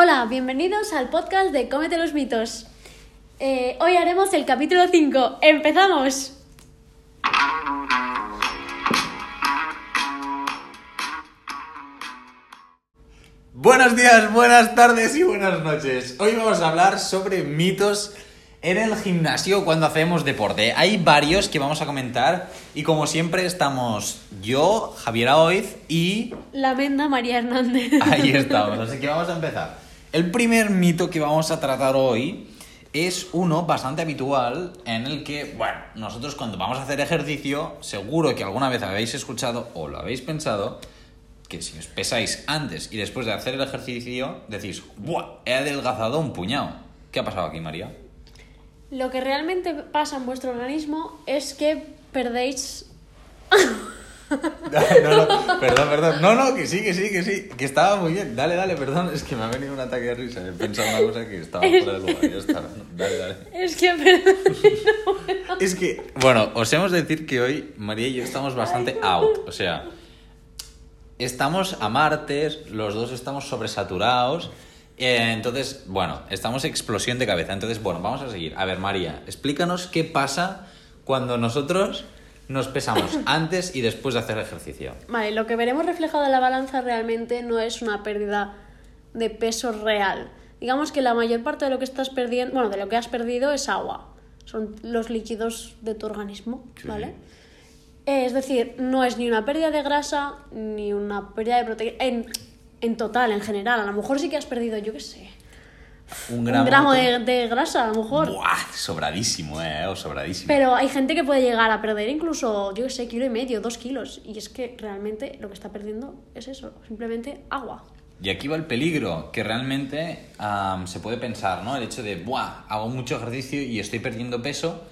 Hola, bienvenidos al podcast de Cómete los mitos. Eh, hoy haremos el capítulo 5. ¡Empezamos! Buenos días, buenas tardes y buenas noches. Hoy vamos a hablar sobre mitos en el gimnasio cuando hacemos deporte. Hay varios que vamos a comentar y como siempre estamos yo, Javier Aoiz y... La menda María Hernández. Ahí estamos, así que vamos a empezar. El primer mito que vamos a tratar hoy es uno bastante habitual en el que, bueno, nosotros cuando vamos a hacer ejercicio, seguro que alguna vez habéis escuchado o lo habéis pensado, que si os pesáis antes y después de hacer el ejercicio, decís, ¡buah! He adelgazado un puñado. ¿Qué ha pasado aquí, María? Lo que realmente pasa en vuestro organismo es que perdéis... no, no, perdón, perdón. No, no, que sí, que sí, que sí. Que estaba muy bien. Dale, dale, perdón. Es que me ha venido un ataque de risa. He pensado una cosa que estaba fuera de lugar. Ya está. Dale, dale. Es que perdón. Es que, bueno, os hemos de decir que hoy María y yo estamos bastante out. O sea, estamos a martes, los dos estamos sobresaturados. eh, entonces, bueno, estamos explosión de cabeza. Entonces, bueno, vamos a seguir. A ver, María, explícanos qué pasa cuando nosotros nos pesamos antes y después de hacer ejercicio. Vale, lo que veremos reflejado en la balanza realmente no es una pérdida de peso real. Digamos que la mayor parte de lo que estás perdiendo, bueno, de lo que has perdido es agua. Son los líquidos de tu organismo, Sí. ¿vale? Eh, Es decir, no es ni una pérdida de grasa ni una pérdida de proteína. En, en total, en general. A lo mejor sí que has perdido, yo qué sé, Un un gramo, gramo de, de grasa, a lo mejor. Buah, sobradísimo, eh, oh, sobradísimo. Pero hay gente que puede llegar a perder incluso, yo qué sé, kilo y medio, dos kilos. Y es que realmente lo que está perdiendo es eso, simplemente agua. Y aquí va el peligro, que realmente am, se puede pensar, ¿no? El hecho de, ¡buah! Hago mucho ejercicio y estoy perdiendo peso,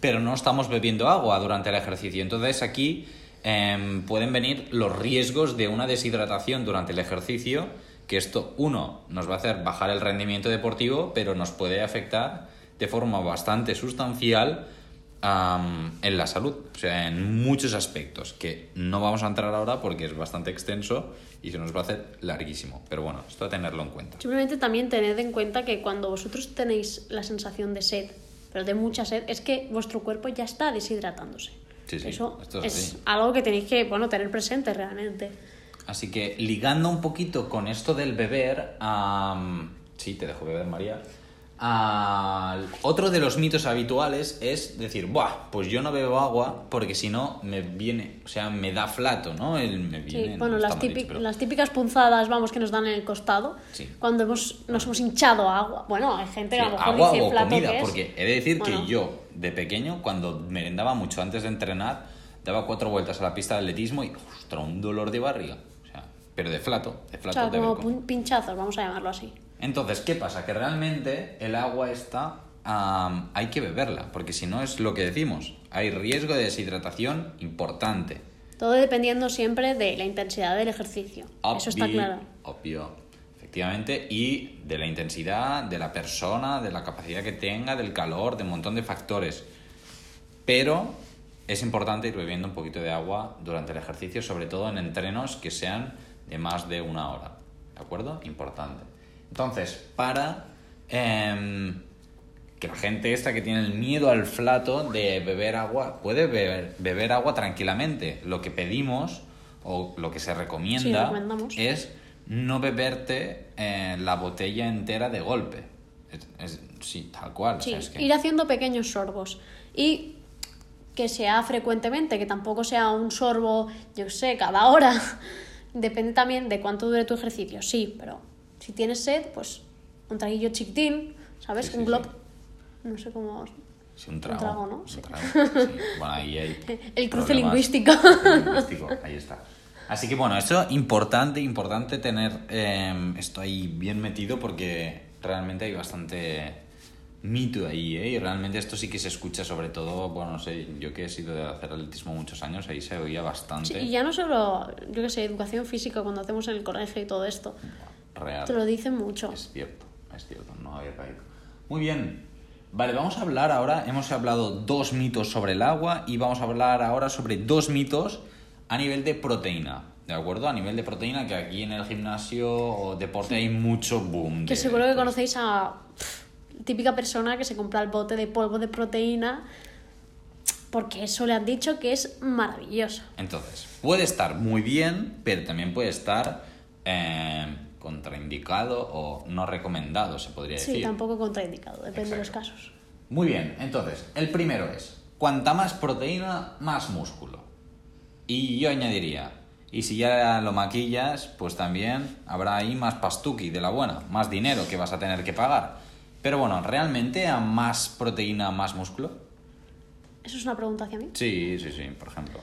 pero no estamos bebiendo agua durante el ejercicio. Entonces aquí em, pueden venir los riesgos de una deshidratación durante el ejercicio, que esto, uno, nos va a hacer bajar el rendimiento deportivo, pero nos puede afectar de forma bastante sustancial am, en la salud, o sea, en muchos aspectos, que no vamos a entrar ahora porque es bastante extenso y se nos va a hacer larguísimo. Pero bueno, esto a tenerlo en cuenta. Simplemente también tened en cuenta que cuando vosotros tenéis la sensación de sed, pero de mucha sed, es que vuestro cuerpo ya está deshidratándose. Sí, sí, Eso es es, algo que tenéis que, bueno, tener presente realmente. Así que ligando un poquito con esto del beber, am, sí, te dejo beber, María. al- otro de los mitos habituales es decir, Buah, pues yo no bebo agua porque si no me viene, o sea, me da flato, ¿no? El, me Sí, viene, bueno, no las, típic- dicho, pero- las típicas punzadas, vamos, que nos dan en el costado, Sí. cuando hemos, nos hemos hinchado agua. Bueno, hay gente que Sí, a lo mejor agua dice o flato comida, que es. porque he de decir Bueno. que yo, de pequeño, cuando merendaba mucho antes de entrenar, daba cuatro vueltas a la pista de atletismo y, ostras, un dolor de barriga. O pero de flato, de O flato sea, de como pinchazos, vamos a llamarlo así. Entonces, ¿qué pasa? Que realmente el agua está... am, hay que beberla, porque si no es lo que decimos. Hay riesgo de deshidratación importante. Todo dependiendo siempre de la intensidad del ejercicio. Eso está claro. Obvio, efectivamente. Y de la intensidad, de la persona, de la capacidad que tenga, del calor, de un montón de factores. Pero es importante ir bebiendo un poquito de agua durante el ejercicio, sobre todo en entrenos que sean de más de una hora. ¿De acuerdo? Importante. Entonces, para em, que la gente esta que tiene el miedo al flato de beber agua, puede beber, beber agua tranquilamente. Lo que pedimos o lo que se recomienda es no beberte eh, la botella entera de golpe. Es- es- sí, tal cual. o Sí, sea, es que- ir haciendo pequeños sorbos. Y que sea frecuentemente, que tampoco sea un sorbo, yo sé, cada hora. Depende también de cuánto dure tu ejercicio, sí, pero si tienes sed, pues un traguillo chiquitín, ¿sabes? Sí, sí, un glob. sí. No sé cómo. Sí, un trago. trago, ¿no? un trago. Bueno, ahí hay El cruce lingüístico. Lingüístico, ahí está. Así que bueno, eso importante, importante tener eh, esto ahí bien metido porque realmente hay bastante mito ahí, ¿eh? Y realmente esto sí que se escucha sobre todo, bueno, no sé, yo que he sido de hacer atletismo muchos años, ahí se oía bastante Sí, y ya no solo, yo qué sé, educación física cuando hacemos en el colegio y todo esto. real. Te lo dicen mucho. Es cierto, es cierto, no había caído. Muy bien. Vale, vamos a hablar ahora, hemos hablado dos mitos sobre el agua y vamos a hablar ahora sobre dos mitos a nivel de proteína. ¿De acuerdo? A nivel de proteína, que aquí en el gimnasio o deporte hay mucho boom. Que de- seguro que pues, conocéis a típica persona que se compra el bote de polvo de proteína porque eso le han dicho que es maravilloso. Entonces, puede estar muy bien, pero también puede estar eh, contraindicado o no recomendado, se podría Sí, decir. tampoco contraindicado, depende de los casos. Muy bien, entonces, el primero es, cuanta más proteína, más músculo. Y yo añadiría, y si ya lo maquillas, pues también habrá ahí más pastuqui de la buena, más dinero que vas a tener que pagar. Pero bueno, ¿realmente a más proteína, más músculo? ¿Eso es una pregunta hacia mí? Sí, sí, sí, por ejemplo.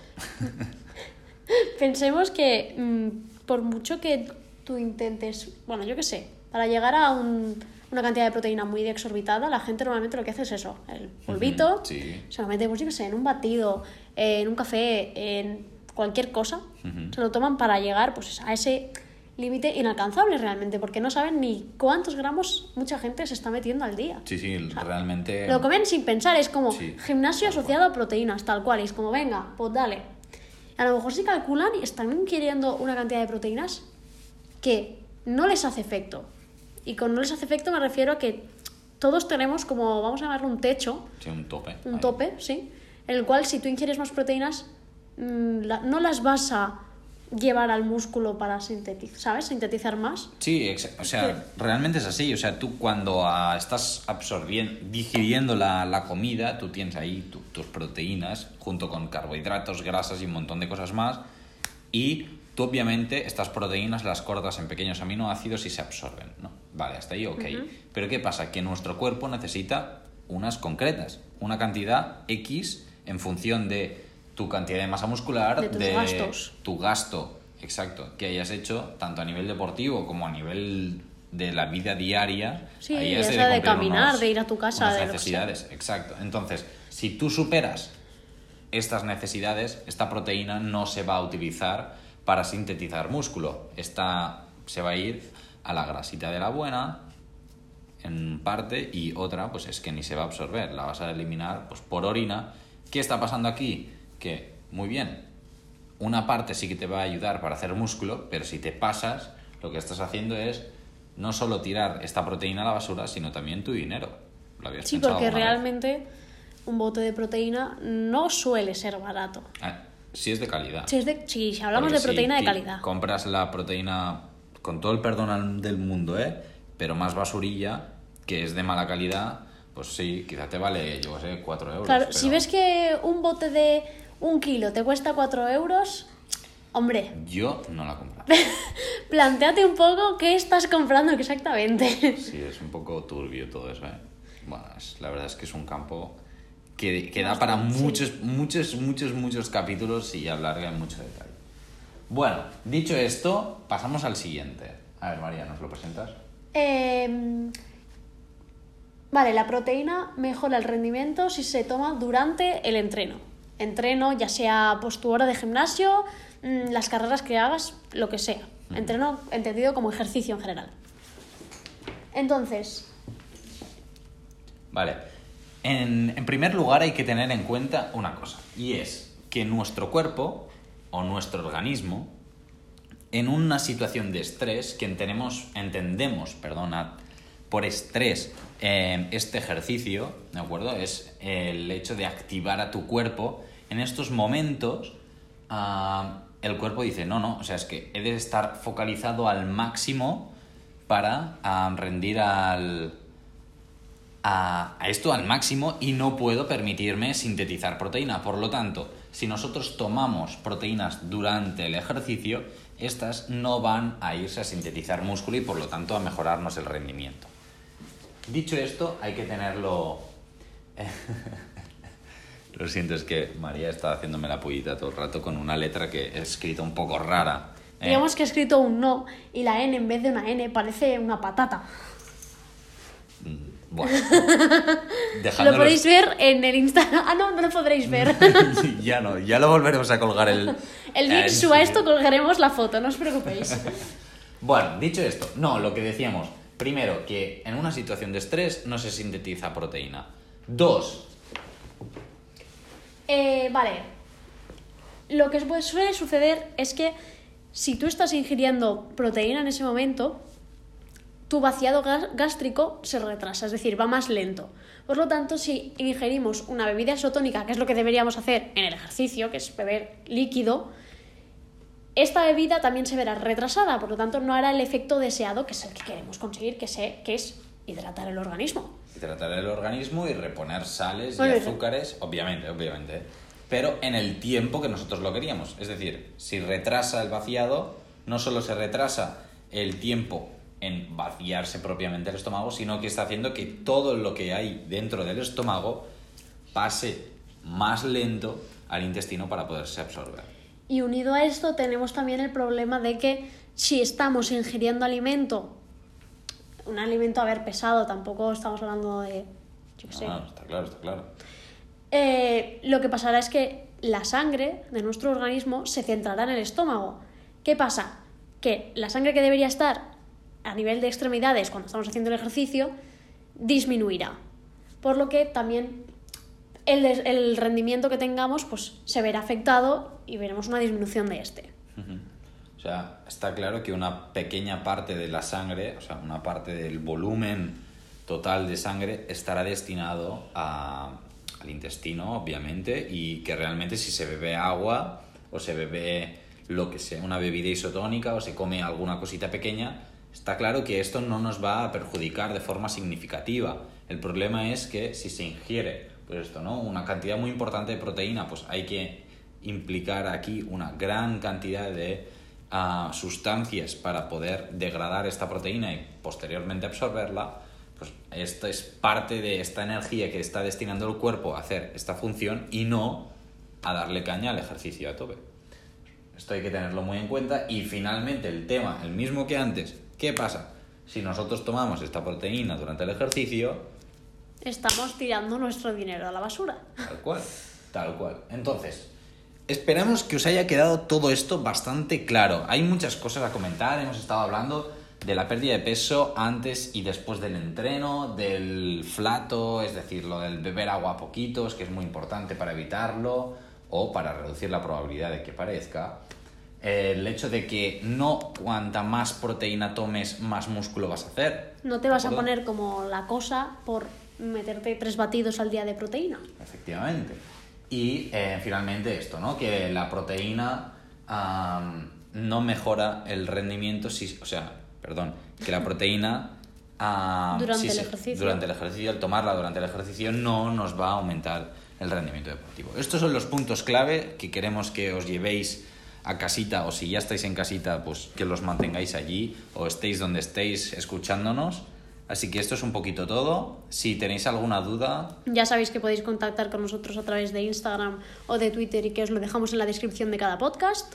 Pensemos que mm, por mucho que tú intentes, bueno, yo qué sé, para llegar a un- una cantidad de proteína muy exorbitada, la gente normalmente lo que hace es eso, el polvito, Ujú, sí. se lo mete, pues yo qué sé, en un batido, en un café, en cualquier cosa, se lo toman para llegar pues a ese límite inalcanzable realmente, porque no saben ni cuántos gramos mucha gente se está metiendo al día. Sí, sí, realmente... Lo comen sin pensar, es como Sí, gimnasio asociado a proteínas, tal cual. Y es como, venga, pues dale. A lo mejor se calculan y están ingiriendo una cantidad de proteínas que no les hace efecto. Y con no les hace efecto me refiero a que todos tenemos como, vamos a llamarlo un techo, Sí, un tope. un ahí. tope, ¿sí? En el cual si tú ingieres más proteínas, mm, no las vas a llevar al músculo para sintetizar, ¿sabes? Sintetizar más. Sí, o sea, realmente es así. O sea, tú cuando ah, estás absorbiendo, digiriendo la, la comida, tú tienes ahí tu- tus proteínas junto con carbohidratos, grasas y un montón de cosas más. Y tú obviamente estas proteínas las cortas en pequeños aminoácidos y se absorben, ¿no? Vale, hasta ahí ok. Pero ¿qué pasa? Que nuestro cuerpo necesita unas concretas, una cantidad X en función de tu cantidad de masa muscular, De tus gastos. tu gasto, exacto, que hayas hecho tanto a nivel deportivo como a nivel de la vida diaria. Sí, ahí sea de caminar, de ir a tu casa, unas de lo que sea. necesidades, exacto. Entonces, si tú superas estas necesidades, esta proteína no se va a utilizar para sintetizar músculo. Esta se va a ir a la grasita de la buena en parte y otra pues es que ni se va a absorber, la vas a eliminar pues por orina. ¿Qué está pasando aquí? Que muy bien, una parte sí que te va a ayudar para hacer músculo, pero si te pasas, lo que estás haciendo es no solo tirar esta proteína a la basura, sino también tu dinero. ¿Lo habías Sí, porque vez? realmente un bote de proteína no suele ser barato. Ah, si es de calidad. Si, es de, si hablamos Porque de proteína si de calidad. Compras la proteína con todo el perdón del mundo, ¿eh? Pero más basurilla, que es de mala calidad, pues sí, quizá te vale, yo qué sé, 4 euros. Claro, pero si ves que un bote de un kilo te cuesta 4 euros, hombre, Yo no la compro. planteate un poco qué estás comprando exactamente. Sí, es un poco turbio todo eso, ¿eh? Bueno, es- la verdad es que es un campo que, que da para muchos, muchos, muchos, muchos capítulos y alarga en mucho detalle. Bueno, dicho esto, pasamos al siguiente. A ver, María, ¿nos lo presentas? Em, vale, la proteína mejora el rendimiento si se toma durante el entreno. Entreno, ya sea pues, tu hora de gimnasio, mm, las carreras que hagas, lo que sea. Entreno entendido como ejercicio en general. Entonces, Vale. En, en primer lugar hay que tener en cuenta una cosa, y es que nuestro cuerpo o nuestro organismo, en una situación de estrés, que entendemos, entendemos perdona, por estrés eh, este ejercicio, ¿de acuerdo? Es el hecho de activar a tu cuerpo. En estos momentos, el cuerpo dice, no, no, o sea, es que he de estar focalizado al máximo para rendir al, a esto al máximo y no puedo permitirme sintetizar proteína. Por lo tanto, si nosotros tomamos proteínas durante el ejercicio, estas no van a irse a sintetizar músculo y por lo tanto a mejorarnos el rendimiento. Dicho esto, hay que tenerlo... Lo siento, es que María está haciéndome la pollita todo el rato con una letra que he escrito un poco rara. ¿eh? digamos que he escrito un no y la N en vez de una N parece una patata. Bueno, Lo podéis ver en el Instagram. Ah, no, no lo podréis ver. ya no, ya lo volveremos a colgar el... el link en suba su- esto, colgaremos la foto, no os preocupéis. Bueno, dicho esto, no, lo que decíamos, primero, que en una situación de estrés no se sintetiza proteína. Dos, Eh, vale. Lo que suele suceder es que si tú estás ingiriendo proteína en ese momento, tu vaciado gástrico se retrasa, es decir, va más lento. Por lo tanto, si ingerimos una bebida isotónica, que es lo que deberíamos hacer en el ejercicio, que es beber líquido, esta bebida también se verá retrasada, por lo tanto no hará el efecto deseado, que es el que queremos conseguir, que, que es hidratar el organismo. Hidratar el organismo y reponer sales y azúcares, obviamente, obviamente. Pero en el tiempo que nosotros lo queríamos. Es decir, si retrasa el vaciado, no solo se retrasa el tiempo en vaciarse propiamente el estómago, sino que está haciendo que todo lo que hay dentro del estómago pase más lento al intestino para poderse absorber. Y unido a esto tenemos también el problema de que si estamos ingiriendo alimento, un alimento a ver pesado, tampoco estamos hablando de... Yo sé. está claro, está claro. Eh, lo que pasará es que la sangre de nuestro organismo se centrará en el estómago. ¿Qué pasa? Que la sangre que debería estar a nivel de extremidades cuando estamos haciendo el ejercicio disminuirá. Por lo que también el, rendimiento que tengamos pues, se verá afectado y veremos una disminución de este. O sea, está claro que una pequeña parte de la sangre, o sea, una parte del volumen total de sangre estará destinado al intestino, obviamente, y que realmente si se bebe agua o se bebe lo que sea, una bebida isotónica o se come alguna cosita pequeña, Está claro que esto no nos va a perjudicar de forma significativa. El problema es que si se ingiere pues esto, ¿no? una cantidad muy importante de proteína, pues hay que implicar aquí una gran cantidad de ah, sustancias para poder degradar esta proteína y posteriormente absorberla, pues esto es parte de esta energía que está destinando el cuerpo a hacer esta función y no a darle caña al ejercicio a tope. Esto hay que tenerlo muy en cuenta y finalmente el tema, el mismo que antes, ¿Qué pasa? Si nosotros tomamos esta proteína durante el ejercicio... Estamos tirando nuestro dinero a la basura. Tal cual, tal cual. Entonces, esperamos que os haya quedado todo esto bastante claro. Hay muchas cosas a comentar, hemos estado hablando de la pérdida de peso antes y después del entreno, del flato, es decir, lo del beber agua a poquitos, que es muy importante para evitarlo o para reducir la probabilidad de que parezca el hecho de que no cuanta más proteína tomes, más músculo vas a hacer. No te vas a poner como la cosa por meterte tres batidos al día de proteína. Efectivamente. Y eh, finalmente esto, ¿no? Que la proteína no mejora el rendimiento, si, o sea, perdón, que la proteína... durante el ejercicio. Durante el ejercicio, al tomarla durante el ejercicio no nos va a aumentar el rendimiento deportivo. Estos son los puntos clave que queremos que os llevéis a casita o si ya estáis en casita, pues que los mantengáis allí o estéis donde estéis escuchándonos. Así que esto es un poquito todo. Si tenéis alguna duda... Ya sabéis que podéis contactar con nosotros a través de Instagram o de Twitter y que os lo dejamos en la descripción de cada podcast.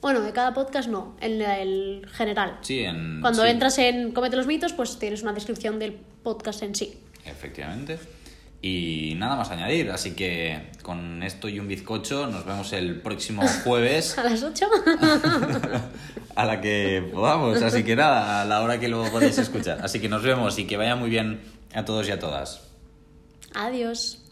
Bueno, de cada podcast no, en el general. Sí, en... Cuando entras en Comete los mitos, pues tienes una descripción del podcast en sí. Efectivamente. Y nada más añadir, así que con esto y un bizcocho nos vemos el próximo jueves. ¿A las 8? a la que podamos, así que nada, a la hora que lo podéis escuchar. Así que nos vemos y que vaya muy bien a todos y a todas. Adiós.